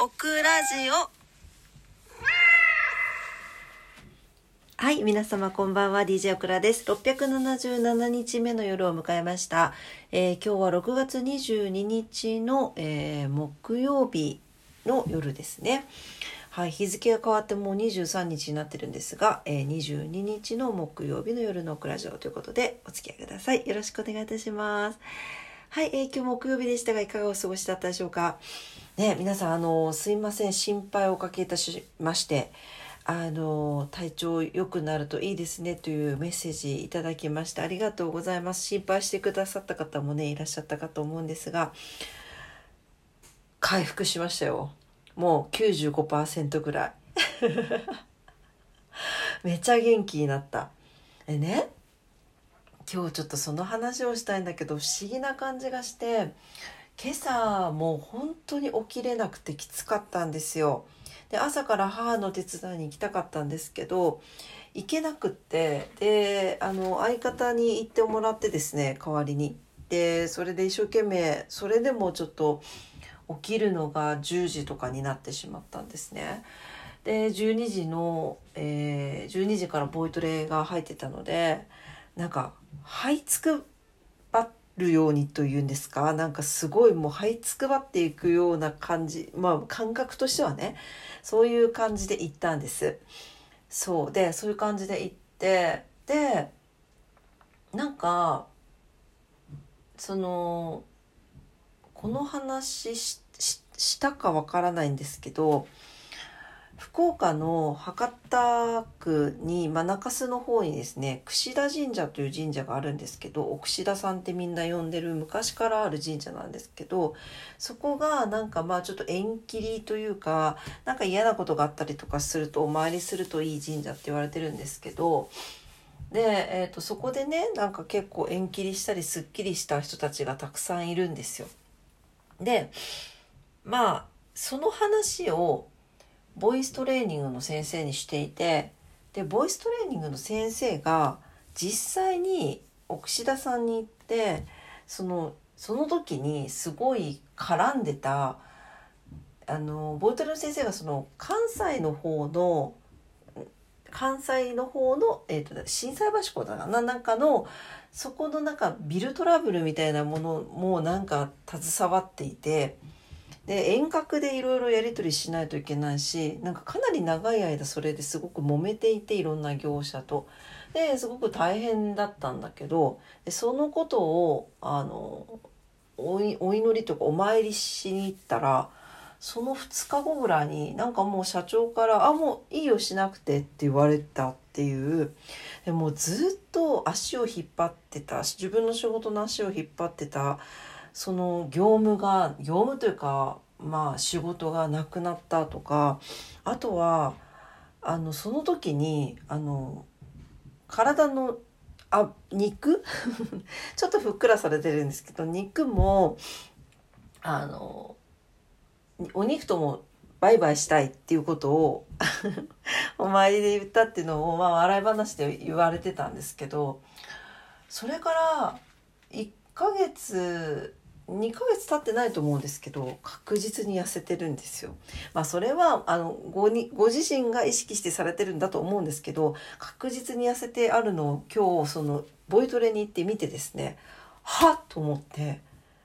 オクラジオ。はい皆様こんばんは。DJ オクラです。677日目の夜を迎えました、えー今日は6月22日の、えー木曜日の夜ですね。はい、日付が変わってもう23日になってるんですが、えー22日の木曜日の夜のオクラジオということでお付き合いください。よろしくお願いいたします。はい、えー今日木曜日でしたがいかがお過ごしだったでしょうか？ね皆さんあのすいません。心配をおかけいたしましてあの体調良くなるといいですねというメッセージいただきましてありがとうございます。心配してくださった方もねいらっしゃったかと思うんですが回復しましたよ。もう95%ぐらい。めっちゃ元気になった。でね？今日ちょっとその話をしたいんだけど不思議な感じがして今朝もう本当に起きれなくてきつかったんですよ。で朝から母の手伝いに行きたかったんですけど行けなくってであの相方に行ってもらってですね代わりに。でそれで一生懸命それでもちょっと起きるのが10時とかになってしまったんですね。で12時の、えー12時からボイトレが入ってたのでなんか這いつくばるようにというんですか？なんかすごいもう這いつくばっていくような感じまあ感覚としてはねそういう感じで行ったんです。そうでそういう感じで行ってでなんかそのこの話しししたかわからないんですけど福岡の博多区に、まあ、中洲の方にですね櫛田神社という神社があるんですけどお櫛田さんってみんな呼んでる昔からある神社なんですけどそこがなんかまあちょっと縁切りというかなんか嫌なことがあったりとかするとお参りするといい神社って言われてるんですけどで、えー、とそこでねなんか結構縁切りしたりすっきりした人たちがたくさんいるんですよ。でまあその話をボイストレーニングの先生にしていてでボイストレーニングの先生が実際に奥志田さんに行ってそのその時にすごい絡んでたあのボイトレの先生がその関西の方の関西の方の、えー、と心斎橋港だななんかのそこのなんかビルトラブルみたいなものもなんか携わっていて。で遠隔でいろいろやり取りしないといけないしなんかかなり長い間それですごく揉めていていろんな業者と。ですごく大変だったんだけどそのことをあのお祈りとかお参りしに行ったらその2日後ぐらいになんかもう社長から「あもういいよしなくて」って言われたっていうでもうずっと足を引っ張ってた自分の仕事の足を引っ張ってたその業務が業務というかまあ仕事がなくなったとかあとはあのその時にあの体のあ肉？ちょっとふっくらされてるんですけど肉もあのお肉ともバイバイしたいっていうことを お参りで言ったっていうのを、まあ、笑い話で言われてたんですけどそれから1ヶ月2ヶ月経ってないと思うんですけど確実に痩せてるんですよ。まあそれはあのごにご自身が意識してされてるんだと思うんですけど確実に痩せてあるのを今日そのボイトレに行ってみてですねはっと思って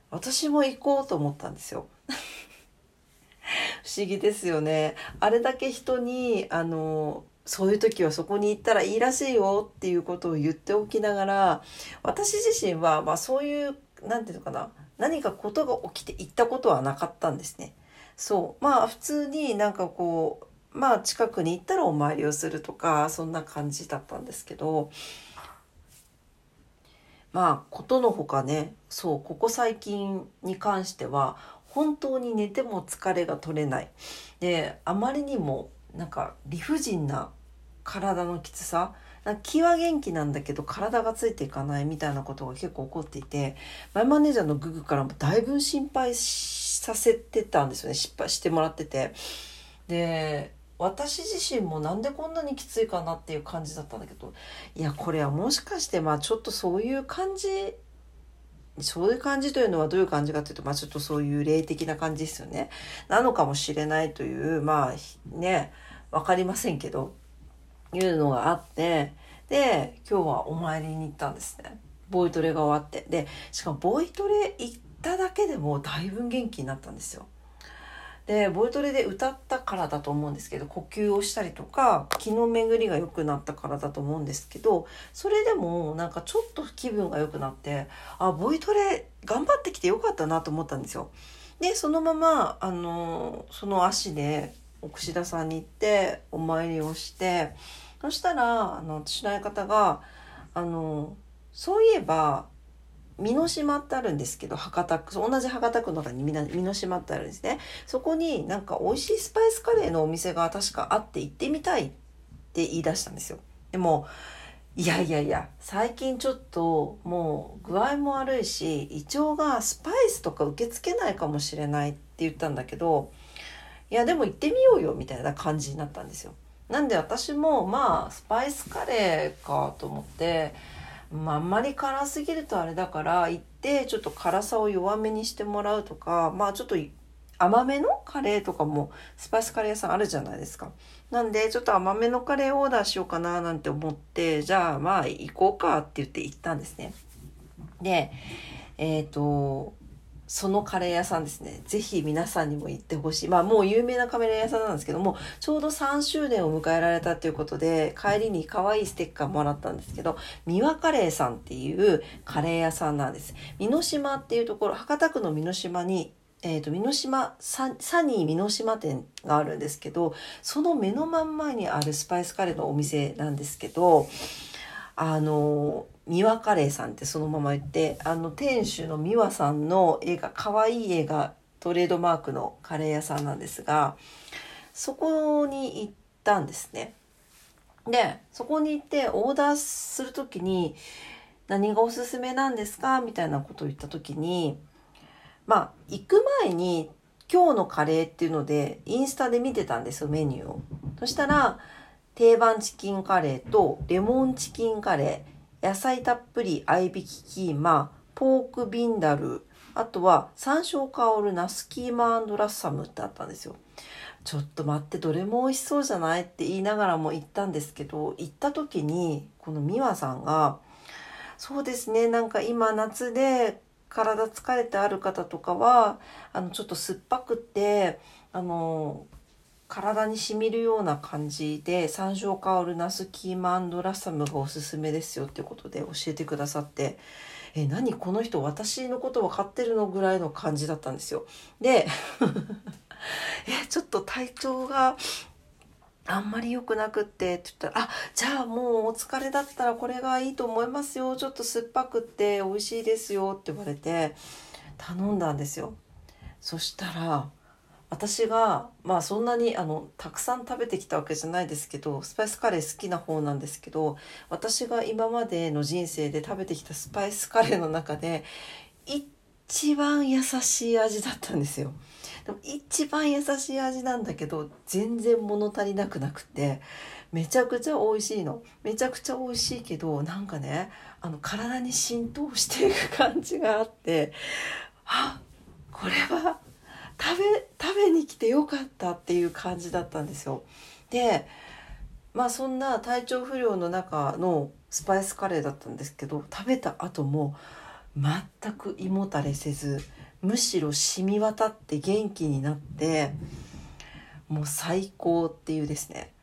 私も行こうと思ったんですよ。不思議ですよね。あれだけ人にあのそういう時はそこに行ったらいいらしいよっていうことを言っておきながら私自身はまあそういうなんていうのかな何かことが起きて行ったことはなかったんですね。そうまあ普通になんかこうまあ近くに行ったらお参りをするとかそんな感じだったんですけどまあことのほかねそうここ最近に関しては本当に寝ても疲れが取れないであまりにもなんか理不尽な体のきつさ気は元気なんだけど体がついていかないみたいなことが結構起こっていてマイマネージャーのググからもだいぶ心配させてたんですよね。失敗してもらってて。で私自身もなんでこんなにきついかなっていう感じだったんだけどいやこれはもしかしてまあちょっとそういう感じそういう感じというのはどういう感じかというと、まあちょっとそういう霊的な感じですよね。なのかもしれないという、まあね、わかりませんけど、いうのがあって、で、今日はお参りに行ったんですね。ボイトレが終わって。で、しかもボイトレ行っただけでもだいぶ元気になったんですよ。でボイトレで歌ったからだと思うんですけど呼吸をしたりとか気の巡りが良くなったからだと思うんですけどそれでもなんかちょっと気分が良くなってあボイトレ頑張ってきてよかったなと思ったんですよ。でそのままあのその足で串田さんに行ってお参りをしてそしたらあの私の相方があのそういえば美濃島ってあるんですけど博多区同じ博多区の中に美濃島ってあるんですね。そこになんか美味しいスパイスカレーのお店が確かあって行ってみたいって言い出したんですよ。でもいやいやいや最近ちょっともう具合も悪いし胃腸がスパイスとか受け付けないかもしれないって言ったんだけどいやでも行ってみようよみたいな感じになったんですよなんで私もまあスパイスカレーかと思ってまあ、あんまり辛すぎるとあれだから行ってちょっと辛さを弱めにしてもらうとかまあちょっと甘めのカレーとかもスパイスカレー屋さんあるじゃないですか。なんでちょっと甘めのカレーオーダーしようかななんて思ってじゃあまあ行こうかって言って行ったんですね。でえっ、ー、とそのカレー屋さんですね。ぜひ皆さんにも行ってほしい。まあもう有名なカレー屋さんなんですけども、ちょうど3周年を迎えられたということで、帰りに可愛いステッカーもらったんですけど、三輪カレーさんっていうカレー屋さんなんです。美濃島っていうところ、博多区の美濃島にえっ、ー、と、美濃島サ、サニー美濃島店があるんですけど、その目の真ん前にあるスパイスカレーのお店なんですけど、あの、三輪カレーさんってそのまま言ってあの店主の三輪さんの絵が可愛い絵がトレードマークのカレー屋さんなんですがそこに行ったんですね。でそこに行ってオーダーする時に何がおすすめなんですかみたいなことを言った時にまあ行く前に今日のカレーっていうのでインスタで見てたんですよメニューを。そしたら定番チキンカレーとレモンチキンカレー野菜たっぷり合いびきキーマ、ポークビンダル、あとは山椒香るナスキーマラッサムってあったんですよ。ちょっと待ってどれも美味しそうじゃないって言いながらも行ったんですけど行った時にこの美和さんが「そうですねなんか今夏で体疲れてある方とかはあのちょっと酸っぱくってあの体にしみるような感じで山椒香るナスキーマンドラッサムがおすすめですよっていうことで教えてくださってえ何？この人私のこと分かってるのぐらいの感じだったんですよ。でえちょっと体調があんまり良くなくってって言ったら「あじゃあもうお疲れだったらこれがいいと思いますよちょっと酸っぱくって美味しいですよ」って言われて頼んだんですよ。そしたら私がまあそんなにあのたくさん食べてきたわけじゃないですけどスパイスカレー好きな方なんですけど私が今までの人生で食べてきたスパイスカレーの中で一番優しい味だったんですよ。でも一番優しい味なんだけど全然物足りなくなくてめちゃくちゃ美味しいのめちゃくちゃ美味しいけどなんかねあの体に浸透していく感じがあってあこれは食べ食べに来てよかったっていう感じだったんですよ。でまあそんな体調不良の中のスパイスカレーだったんですけど食べた後も全く胃もたれせずむしろ染み渡って元気になってもう最高っていうですね。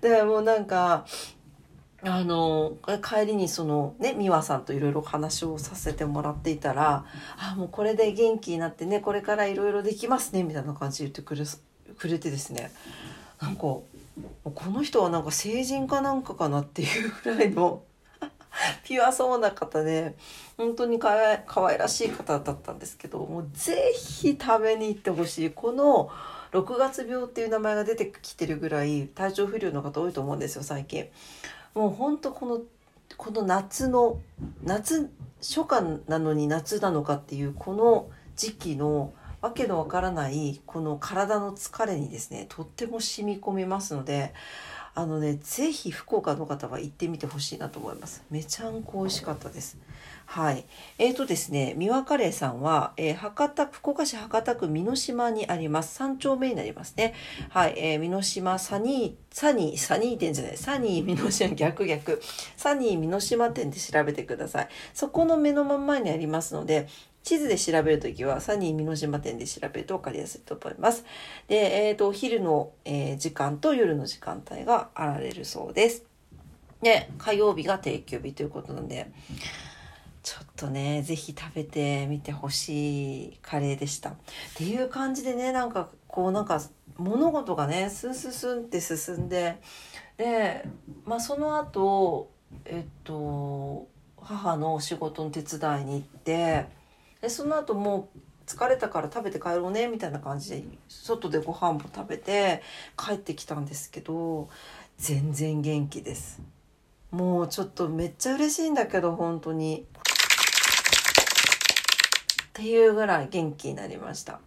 でもうなんかあの帰りにそのね美和さんといろいろ話をさせてもらっていたら「あもうこれで元気になってねこれからいろいろできますね」みたいな感じで言ってくれくれてですねなんかこの人はなんか成人かなんかかなっていうぐらいの ピュアそうな方で本当にかわい可愛らしい方だったんですけどもうぜひ食べに行ってほしいこの6月病っていう名前が出てきてるぐらい体調不良の方多いと思うんですよ最近。もうほんとこのこの夏の夏初夏なのに夏なのかっていうこの時期のわけのわからないこの体の疲れにですねとっても染み込みますのであのね是非福岡の方は行ってみてほしいなと思います。めちゃんこ美味しかったです。はい。えーとですね三輪カレーさんは、えー、博多福岡市博多区美島にあります。三丁目になりますね。はい、えー、美島サニーサニーサニー店じゃない。サニー美濃島逆逆。サニー美島店で調べてください。そこの目の真ん前にありますので地図で調べるときはサニー美濃島店で調べると分かりやすいと思います。で、えっ、ー、と、お昼の、えー、時間と夜の時間帯があられるそうです。で、火曜日が定休日ということなんで、ちょっとね、ぜひ食べてみてほしいカレーでした。っていう感じでね、なんか、こうなんか、物事がね、スンスンスンって進んで、で、まあその後、えっと、母の仕事の手伝いに行って、でその後もう疲れたから食べて帰ろうねみたいな感じで外でご飯も食べて帰ってきたんですけど全然元気です。もうちょっとめっちゃ嬉しいんだけど本当に。っていうぐらい元気になりました。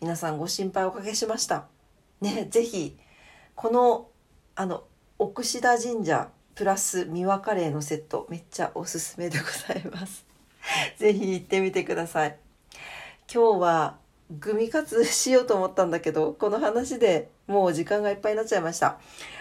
皆さんご心配おかけしました。ねぜひこのあの奥志田神社プラス三輪カレーのセットめっちゃおすすめでございます。ぜひ行ってみてください。今日はグミカツしようと思ったんだけど、この話でもう時間がいっぱいになっちゃいました。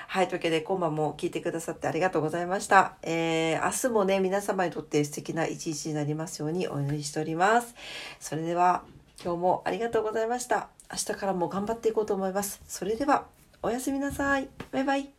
はい、というわけで今晩も聞いてくださってありがとうございました。えー、明日もね、皆様にとって素敵な一日になりますようにお祈りしております。それでは今日もありがとうございました。明日からも頑張っていこうと思います。それではおやすみなさい。バイバイ。